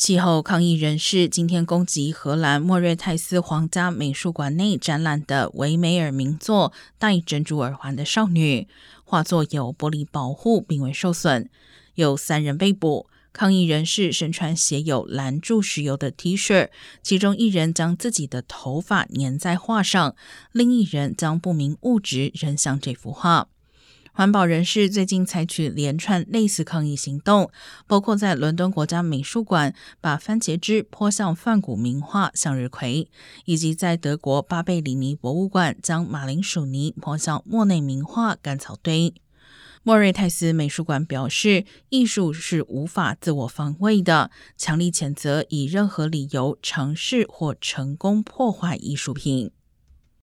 气候抗议人士今天攻击荷兰莫瑞泰斯皇家美术馆内展览的维梅尔名作《戴珍珠耳环的少女》，画作有玻璃保护，并未受损。有三人被捕。抗议人士身穿写有“拦住石油”的 T 恤，其中一人将自己的头发粘在画上，另一人将不明物质扔向这幅画。环保人士最近采取连串类似抗议行动，包括在伦敦国家美术馆把番茄汁泼向梵谷名画《向日葵》，以及在德国巴贝里尼博物馆将马铃薯泥泼向莫内名画《干草堆》。莫瑞泰斯美术馆表示，艺术是无法自我防卫的，强力谴责以任何理由尝试或成功破坏艺术品。